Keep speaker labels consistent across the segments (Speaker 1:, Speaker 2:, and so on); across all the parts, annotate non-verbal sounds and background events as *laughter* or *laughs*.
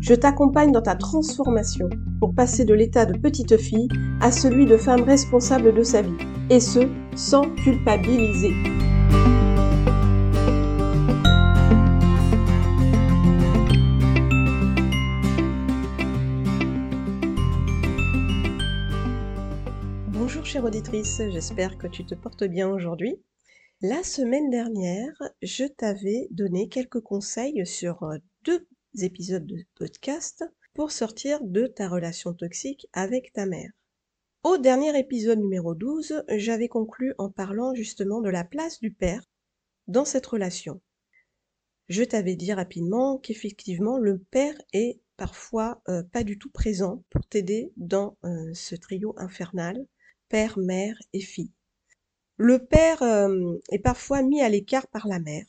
Speaker 1: Je t'accompagne dans ta transformation pour passer de l'état de petite fille à celui de femme responsable de sa vie, et ce, sans culpabiliser. Bonjour chère auditrice, j'espère que tu te portes bien aujourd'hui. La semaine dernière, je t'avais donné quelques conseils sur deux épisodes de podcast pour sortir de ta relation toxique avec ta mère. Au dernier épisode numéro 12, j'avais conclu en parlant justement de la place du père dans cette relation. Je t'avais dit rapidement qu'effectivement le père est parfois euh, pas du tout présent pour t'aider dans euh, ce trio infernal, père, mère et fille. Le père euh, est parfois mis à l'écart par la mère,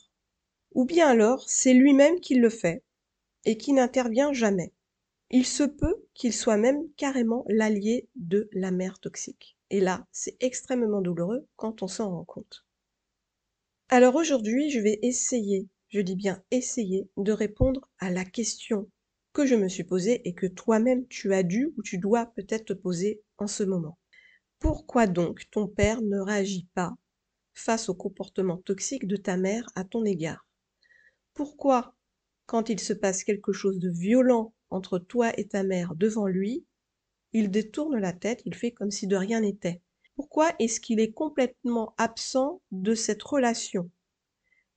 Speaker 1: ou bien alors c'est lui-même qui le fait et qui n'intervient jamais. Il se peut qu'il soit même carrément l'allié de la mère toxique. Et là, c'est extrêmement douloureux quand on s'en rend compte. Alors aujourd'hui, je vais essayer, je dis bien essayer, de répondre à la question que je me suis posée et que toi-même tu as dû ou tu dois peut-être te poser en ce moment. Pourquoi donc ton père ne réagit pas face au comportement toxique de ta mère à ton égard? Pourquoi, quand il se passe quelque chose de violent entre toi et ta mère devant lui, il détourne la tête, il fait comme si de rien n'était. Pourquoi est-ce qu'il est complètement absent de cette relation?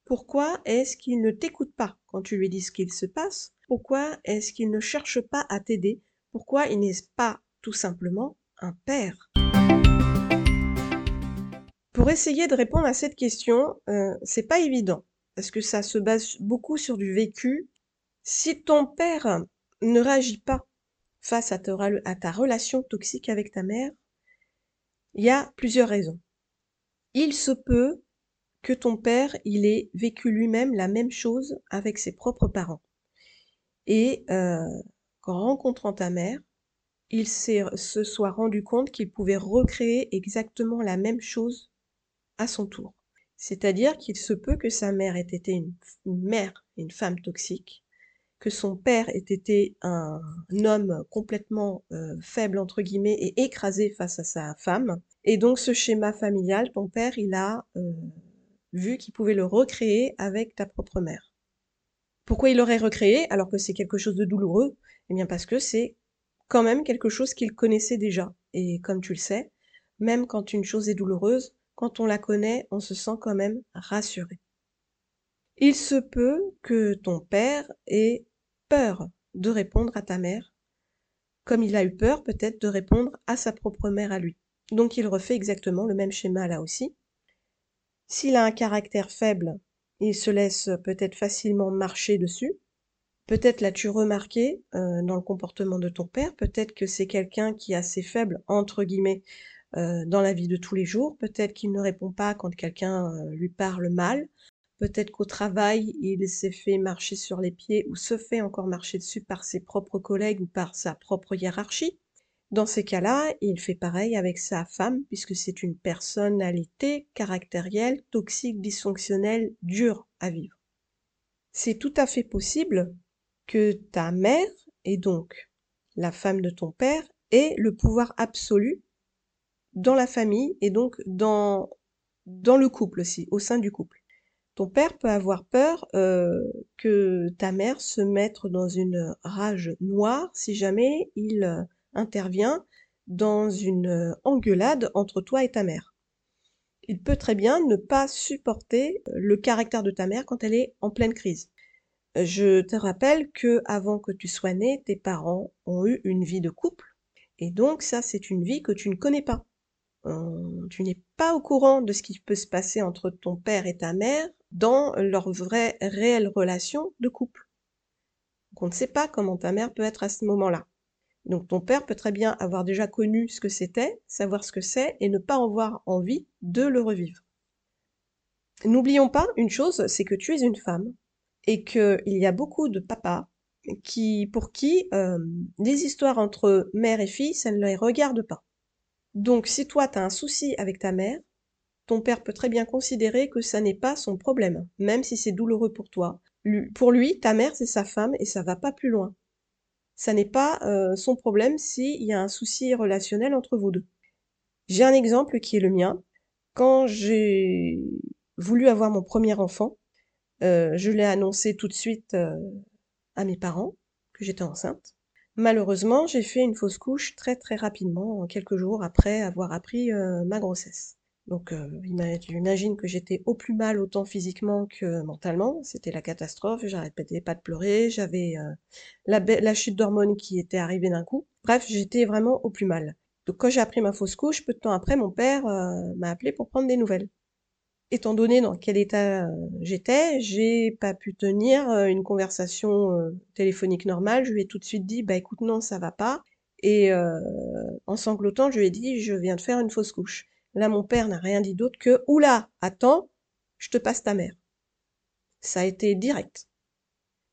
Speaker 1: Pourquoi est-ce qu'il ne t'écoute pas quand tu lui dis ce qu'il se passe? Pourquoi est-ce qu'il ne cherche pas à t'aider? Pourquoi il n'est pas tout simplement un père? Pour essayer de répondre à cette question, euh, c'est pas évident parce que ça se base beaucoup sur du vécu. Si ton père ne réagit pas face à ta, relation toxique avec ta mère, il y a plusieurs raisons. Il se peut que ton père, il ait vécu lui-même la même chose avec ses propres parents. Et euh, qu'en rencontrant ta mère, il se soit rendu compte qu'il pouvait recréer exactement la même chose à son tour. C'est-à-dire qu'il se peut que sa mère ait été une, mère, une femme toxique, que son père ait été un, homme complètement euh, faible entre guillemets et écrasé face à sa femme. Et donc ce schéma familial, ton père, il a euh, vu qu'il pouvait le recréer avec ta propre mère. Pourquoi il l'aurait recréé alors que c'est quelque chose de douloureux? Eh bien parce que c'est quand même quelque chose qu'il connaissait déjà. Et comme tu le sais, même quand une chose est douloureuse, quand on la connaît, on se sent quand même rassuré. Il se peut que ton père ait peur de répondre à ta mère, comme il a eu peur peut-être de répondre à sa propre mère à lui. Donc il refait exactement le même schéma là aussi. S'il a un caractère faible, il se laisse peut-être facilement marcher dessus. Peut-être l'as-tu remarqué euh, dans le comportement de ton père, peut-être que c'est quelqu'un qui est assez faible, entre guillemets, euh, dans la vie de tous les jours. Peut-être qu'il ne répond pas quand quelqu'un euh, lui parle mal. Peut-être qu'au travail, il s'est fait marcher sur les pieds ou se fait encore marcher dessus par ses propres collègues ou par sa propre hiérarchie. Dans ces cas-là, il fait pareil avec sa femme, puisque c'est une personnalité caractérielle, toxique, dysfonctionnelle, dure à vivre. C'est tout à fait possible que ta mère, et donc la femme de ton père, ait le pouvoir absolu dans la famille et donc dans, dans le couple aussi, au sein du couple. Ton père peut avoir peur euh, que ta mère se mette dans une rage noire si jamais il euh, intervient dans une euh, engueulade entre toi et ta mère. Il peut très bien ne pas supporter le caractère de ta mère quand elle est en pleine crise. Je te rappelle que avant que tu sois né, tes parents ont eu une vie de couple et donc ça c'est une vie que tu ne connais pas. Euh, tu n'es pas au courant de ce qui peut se passer entre ton père et ta mère dans leur vraie, réelle relation de couple. Donc on ne sait pas comment ta mère peut être à ce moment-là. Donc ton père peut très bien avoir déjà connu ce que c'était, savoir ce que c'est, et ne pas avoir envie de le revivre. N'oublions pas une chose, c'est que tu es une femme, et qu'il y a beaucoup de papas qui, pour qui euh, les histoires entre mère et fille, ça ne les regarde pas. Donc si toi tu as un souci avec ta mère, ton père peut très bien considérer que ça n'est pas son problème, même si c'est douloureux pour toi. Pour lui, ta mère c'est sa femme et ça va pas plus loin. Ça n'est pas euh, son problème s'il y a un souci relationnel entre vous deux. J'ai un exemple qui est le mien. Quand j'ai voulu avoir mon premier enfant, euh, je l'ai annoncé tout de suite euh, à mes parents que j'étais enceinte. Malheureusement, j'ai fait une fausse couche très très rapidement, quelques jours après avoir appris euh, ma grossesse. Donc j'imagine que j'étais au plus mal autant physiquement que mentalement, c'était la catastrophe, j'arrêtais pas de pleurer, j'avais la, la, chute d'hormones qui était arrivée d'un coup. Bref, j'étais vraiment au plus mal. Donc quand j'ai appris ma fausse couche, peu de temps après, mon père m'a appelé pour prendre des nouvelles étant donné dans quel état euh, j'étais, j'ai pas pu tenir euh, une conversation euh, téléphonique normale. Je lui ai tout de suite dit, bah écoute, non, ça va pas. Et en sanglotant, je lui ai dit, je viens de faire une fausse couche. Là, mon père n'a rien dit d'autre que, oula, attends, je te passe ta mère. Ça a été direct.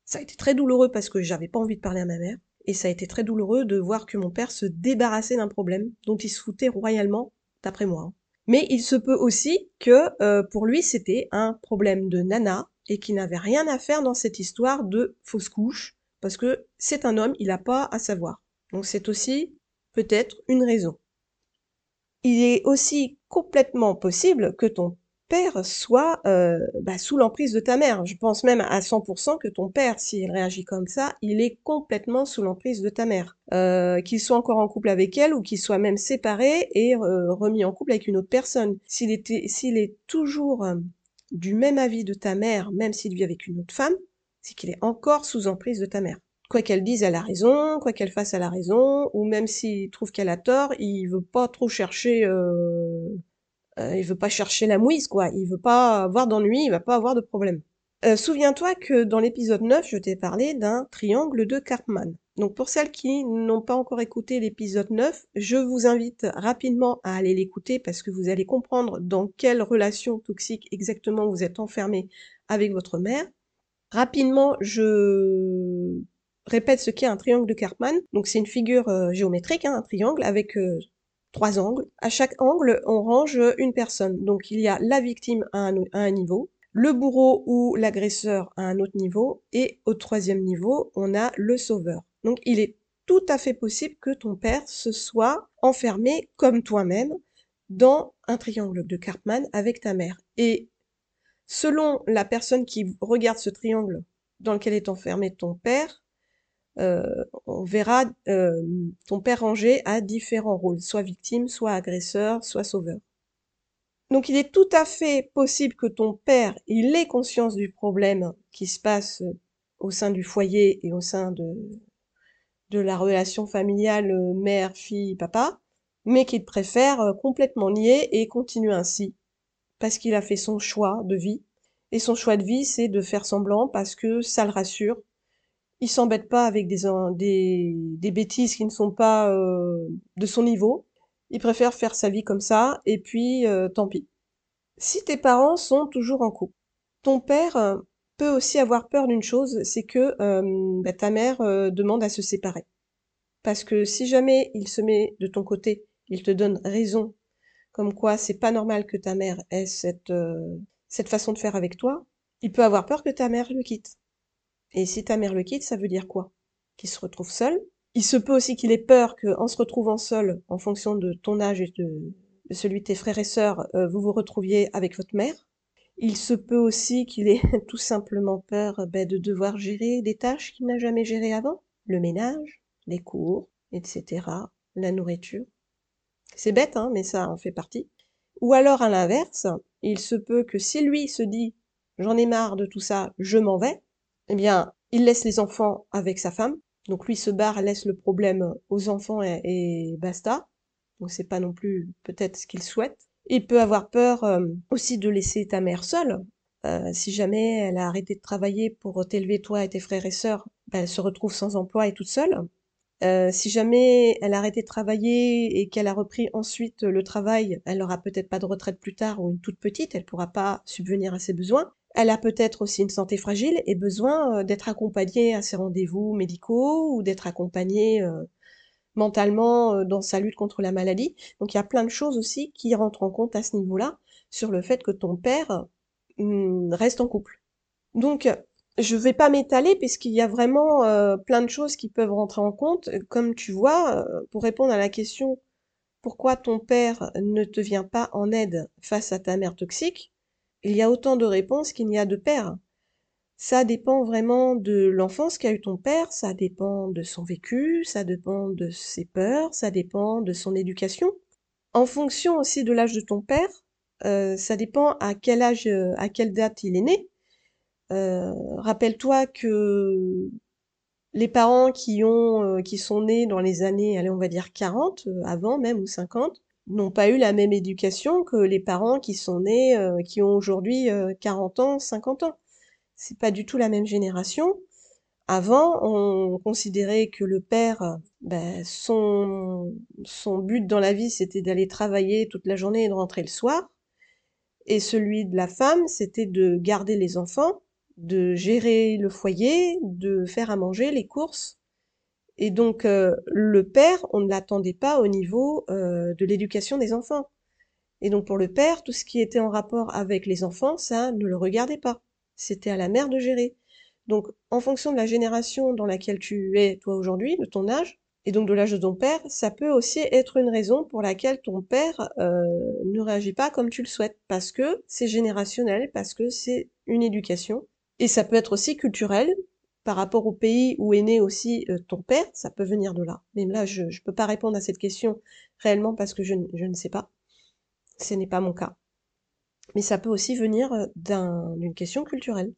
Speaker 1: Ça a été très douloureux parce que j'avais pas envie de parler à ma mère. Et ça a été très douloureux de voir que mon père se débarrassait d'un problème dont il se foutait royalement, d'après moi. Mais il se peut aussi que euh, pour lui c'était un problème de nana et qu'il n'avait rien à faire dans cette histoire de fausse couche parce que c'est un homme, il n'a pas à savoir. Donc c'est aussi peut-être une raison. Il est aussi complètement possible que ton père soit euh, bah, sous l'emprise de ta mère. Je pense même à 100% que ton père, s'il réagit comme ça, il est complètement sous l'emprise de ta mère. Euh, qu'il soit encore en couple avec elle ou qu'il soit même séparé et euh, remis en couple avec une autre personne. S'il était, s'il est toujours euh, du même avis de ta mère, même s'il vit avec une autre femme, c'est qu'il est encore sous emprise de ta mère. Quoi qu'elle dise, elle a raison, quoi qu'elle fasse, elle a raison, ou même s'il trouve qu'elle a tort, il veut pas trop chercher euh, il veut pas chercher la mouise, quoi. Il veut pas avoir d'ennui, il va pas avoir de problème. Euh, souviens-toi que dans l'épisode 9, je t'ai parlé d'un triangle de Karpman. Donc pour celles qui n'ont pas encore écouté l'épisode 9, je vous invite rapidement à aller l'écouter parce que vous allez comprendre dans quelle relation toxique exactement vous êtes enfermé avec votre mère. Rapidement, je répète ce qu'est un triangle de Karpman. Donc c'est une figure euh, géométrique, hein, un triangle avec trois angles. À chaque angle, on range une personne. Donc il y a la victime à un, niveau, le bourreau ou l'agresseur à un autre niveau, et au troisième niveau, on a le sauveur. Donc il est tout à fait possible que ton père se soit enfermé comme toi-même dans un triangle de Karpman avec ta mère. Et selon la personne qui regarde ce triangle dans lequel est enfermé ton père, euh, on verra euh, ton père rangé à différents rôles, soit victime, soit agresseur, soit sauveur. Donc il est tout à fait possible que ton père, il ait conscience du problème qui se passe au sein du foyer et au sein de, la relation familiale euh, mère, fille, papa, mais qu'il préfère complètement nier et continuer ainsi, parce qu'il a fait son choix de vie. Et son choix de vie, c'est de faire semblant parce que ça le rassure, il s'embête pas avec des, des, des, bêtises qui ne sont pas euh, de son niveau. Il préfère faire sa vie comme ça, et puis euh, tant pis. Si tes parents sont toujours en couple, ton père euh, peut aussi avoir peur d'une chose, c'est que bah, ta mère demande à se séparer. Parce que si jamais il se met de ton côté, il te donne raison, comme quoi c'est pas normal que ta mère ait cette, cette façon de faire avec toi, il peut avoir peur que ta mère le quitte. Et si ta mère le quitte, ça veut dire quoi? Qu'il se retrouve seul? Il se peut aussi qu'il ait peur qu'en se retrouvant seul, en fonction de ton âge et de, celui de tes frères et sœurs, euh, vous vous retrouviez avec votre mère? Il se peut aussi qu'il ait *laughs* tout simplement peur ben, de devoir gérer des tâches qu'il n'a jamais gérées avant? Le ménage, les cours, etc. La nourriture. C'est bête, hein, mais ça en fait partie. Ou alors à l'inverse, il se peut que si lui se dit j'en ai marre de tout ça, je m'en vais, eh bien, il laisse les enfants avec sa femme. Donc lui se barre, laisse le problème aux enfants et, basta. Donc c'est pas non plus peut-être ce qu'il souhaite. Il peut avoir peur euh, aussi de laisser ta mère seule. Euh, si jamais elle a arrêté de travailler pour t'élever toi et tes frères et sœurs, ben, elle se retrouve sans emploi et toute seule. Euh, si jamais elle a arrêté de travailler et qu'elle a repris ensuite le travail, elle n'aura peut-être pas de retraite plus tard ou une toute petite, elle pourra pas subvenir à ses besoins. Elle a peut-être aussi une santé fragile et besoin euh, d'être accompagnée à ses rendez-vous médicaux ou d'être accompagnée euh, mentalement dans sa lutte contre la maladie. Donc il y a plein de choses aussi qui rentrent en compte à ce niveau-là sur le fait que ton père hmm, reste en couple. Donc je vais pas m'étaler puisqu'il y a vraiment euh, plein de choses qui peuvent rentrer en compte. Comme tu vois, euh, pour répondre à la question pourquoi ton père ne te vient pas en aide face à ta mère toxique, il y a autant de réponses qu'il n'y a de pères. Ça dépend vraiment de l'enfance qu'a eu ton père, ça dépend de son vécu, ça dépend de ses peurs, ça dépend de son éducation. En fonction aussi de l'âge de ton père, euh, ça dépend à quel âge, à quelle date il est né. Euh, rappelle-toi que les parents qui ont euh, qui sont nés dans les années, allez, on va dire 40, euh, avant même ou 50, n'ont pas eu la même éducation que les parents qui sont nés, qui ont aujourd'hui 40 ans, 50 ans. C'est pas du tout la même génération. Avant, on considérait que le père, ben, son, son but dans la vie, c'était d'aller travailler toute la journée et de rentrer le soir. Et celui de la femme, c'était de garder les enfants de gérer le foyer, de faire à manger, les courses. Et donc euh, le père, on ne l'attendait pas au niveau euh, de l'éducation des enfants. Et donc pour le père, tout ce qui était en rapport avec les enfants, ça ne le regardait pas. C'était à la mère de gérer. Donc en fonction de la génération dans laquelle tu es toi aujourd'hui, de ton âge, et donc de l'âge de ton père, ça peut aussi être une raison pour laquelle ton père euh, ne réagit pas comme tu le souhaites, parce que c'est générationnel, parce que c'est une éducation, et ça peut être aussi culturel, par rapport au pays où est né aussi euh, ton père, ça peut venir de là. Mais là, je ne peux pas répondre à cette question réellement parce que je, ne sais pas. Ce n'est pas mon cas. Mais ça peut aussi venir euh, d'une question culturelle.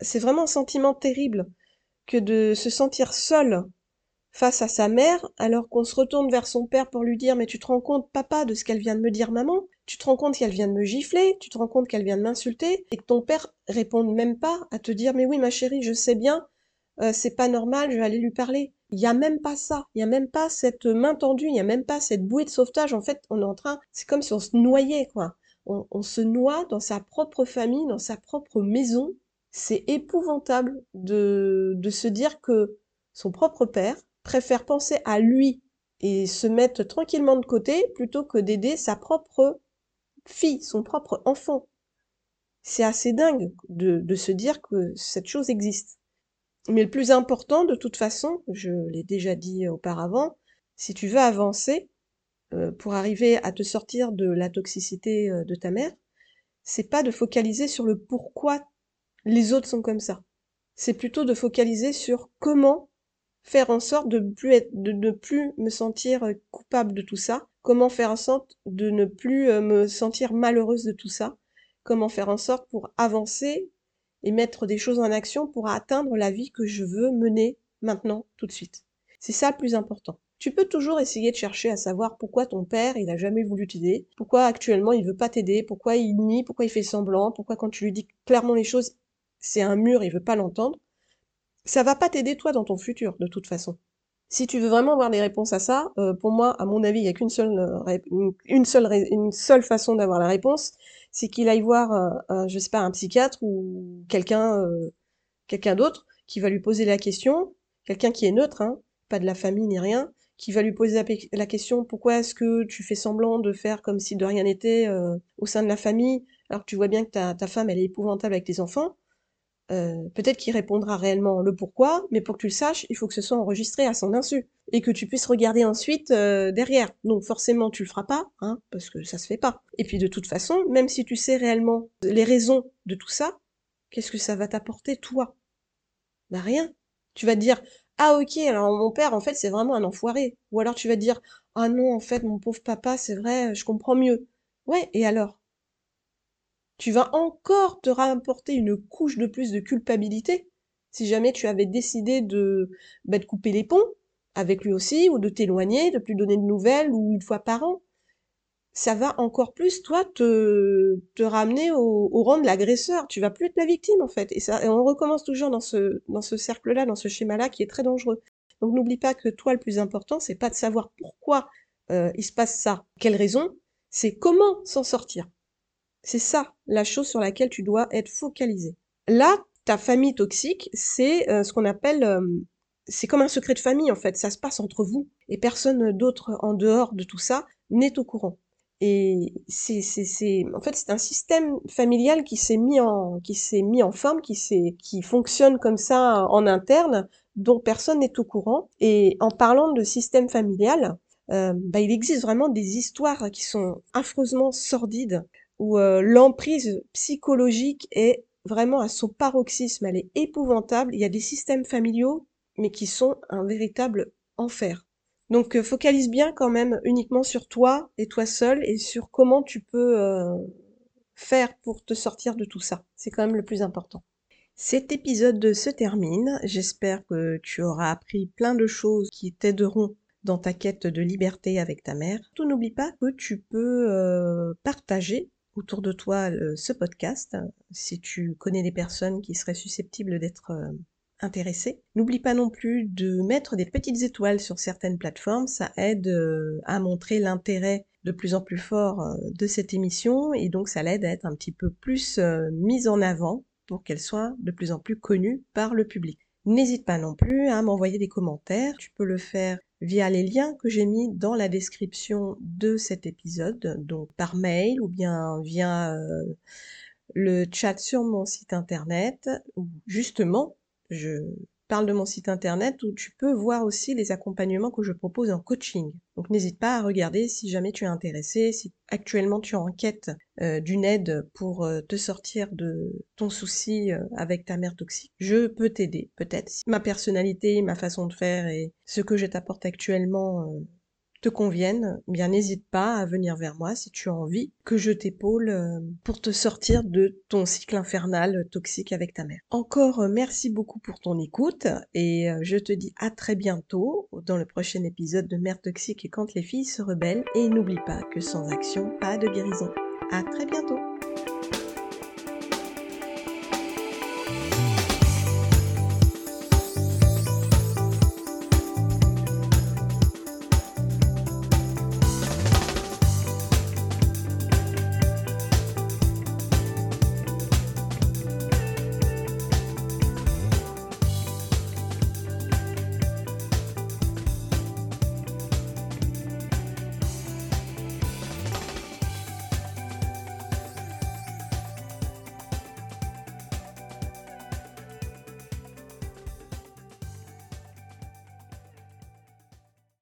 Speaker 1: C'est vraiment un sentiment terrible que de se sentir seul face à sa mère, alors qu'on se retourne vers son père pour lui dire mais tu te rends compte papa de ce qu'elle vient de me dire maman? Tu te rends compte qu'elle vient de me gifler? Tu te rends compte qu'elle vient de m'insulter? Et que ton père réponde même pas à te dire mais oui ma chérie je sais bien, euh, c'est pas normal, je vais aller lui parler. Il y a même pas ça, il y a même pas cette main tendue, il y a même pas cette bouée de sauvetage. En fait, on est en train, c'est comme si on se noyait quoi. On, on se noie dans sa propre famille, dans sa propre maison. C'est épouvantable de, de se dire que son propre père préfère penser à lui et se mettre tranquillement de côté plutôt que d'aider sa propre fille, son propre enfant. C'est assez dingue de, de, se dire que cette chose existe. Mais le plus important, de toute façon, je l'ai déjà dit auparavant, si tu veux avancer euh, pour arriver à te sortir de la toxicité euh, de ta mère, c'est pas de focaliser sur le pourquoi les autres sont comme ça. C'est plutôt de focaliser sur comment faire en sorte de, plus être, de ne plus me sentir euh, coupable de tout ça, comment faire en sorte de ne plus me sentir malheureuse de tout ça, comment faire en sorte pour avancer et mettre des choses en action pour atteindre la vie que je veux mener maintenant, tout de suite. C'est ça le plus important. Tu peux toujours essayer de chercher à savoir pourquoi ton père, il a jamais voulu t'aider, pourquoi actuellement il veut pas t'aider, pourquoi il nie, pourquoi il fait semblant, pourquoi quand tu lui dis clairement les choses, c'est un mur, il veut pas l'entendre ça va pas t'aider toi dans ton futur, de toute façon. Si tu veux vraiment avoir des réponses à ça, euh, pour moi, à mon avis, il y a qu'une seule, euh, une, seule, façon d'avoir la réponse, c'est qu'il aille voir, euh, un, je sais pas, un psychiatre ou quelqu'un, quelqu'un d'autre qui va lui poser la question, quelqu'un qui est neutre, hein, pas de la famille ni rien, qui va lui poser la, question pourquoi est-ce que tu fais semblant de faire comme si de rien n'était au sein de la famille, alors que tu vois bien que ta, ta femme est épouvantable avec tes enfants. Euh, peut-être qu'il répondra réellement le pourquoi, mais pour que tu le saches, il faut que ce soit enregistré à son insu et que tu puisses regarder ensuite euh, derrière. Donc forcément, tu le feras pas, hein, parce que ça se fait pas. Et puis de toute façon, même si tu sais réellement les raisons de tout ça, qu'est-ce que ça va t'apporter toi? Bah rien. Tu vas te dire ah ok, alors mon père en fait c'est vraiment un enfoiré. Ou alors tu vas te dire ah non en fait mon pauvre papa c'est vrai, je comprends mieux. Ouais, et alors? Tu vas encore te rapporter une couche de plus de culpabilité si jamais tu avais décidé de, bah, couper les ponts avec lui aussi, ou de t'éloigner, de plus donner de nouvelles, ou une fois par an. Ça va encore plus, toi, te, te ramener au, rang de l'agresseur. Tu vas plus être la victime, en fait. Et, on recommence toujours dans ce, dans ce cercle-là, dans ce schéma-là, qui est très dangereux. Donc n'oublie pas que toi, le plus important, c'est pas de savoir pourquoi euh, il se passe ça, quelle raison, c'est comment s'en sortir. C'est ça la chose sur laquelle tu dois être focalisé. Là, ta famille toxique, c'est euh, ce qu'on appelle, euh, c'est comme un secret de famille en fait. Ça se passe entre vous et personne d'autre en dehors de tout ça n'est au courant. Et c'est, c'est, en fait, c'est un système familial qui s'est mis en, forme, qui fonctionne comme ça en interne, dont personne n'est au courant. Et en parlant de système familial, euh, bah, il existe vraiment des histoires qui sont affreusement sordides, où euh, l'emprise psychologique est vraiment à son paroxysme, elle est épouvantable. Il y a des systèmes familiaux, mais qui sont un véritable enfer. Donc euh, focalise bien quand même uniquement sur toi et toi seul et sur comment tu peux euh, faire pour te sortir de tout ça. C'est quand même le plus important. Cet épisode se termine. J'espère que tu auras appris plein de choses qui t'aideront dans ta quête de liberté avec ta mère. Tout n'oublie pas que tu peux partager autour de toi ce podcast si tu connais des personnes qui seraient susceptibles d'être intéressé. N'oublie pas non plus de mettre des petites étoiles sur certaines plateformes, ça aide euh, à montrer l'intérêt de plus en plus fort euh, de cette émission et donc ça l'aide à être un petit peu plus euh, mise en avant pour qu'elle soit de plus en plus connue par le public. N'hésite pas non plus à m'envoyer des commentaires, tu peux le faire via les liens que j'ai mis dans la description de cet épisode, donc par mail ou bien via le chat sur mon site internet, ou justement je parle de mon site internet où tu peux voir aussi les accompagnements que je propose en coaching. Donc n'hésite pas à regarder si jamais tu es intéressé, si actuellement tu es en quête euh, d'une aide pour euh, te sortir de ton souci euh, avec ta mère toxique. Je peux t'aider, peut-être. Ma personnalité, ma façon de faire et ce que je t'apporte actuellement te conviennent, eh bien n'hésite pas à venir vers moi si tu as envie que je t'épaule euh, pour te sortir de ton cycle infernal toxique avec ta mère. Encore euh, merci beaucoup pour ton écoute et euh, je te dis à très bientôt dans le prochain épisode de Mère toxique et quand les filles se rebellent et n'oublie pas que sans action, pas de guérison. À très bientôt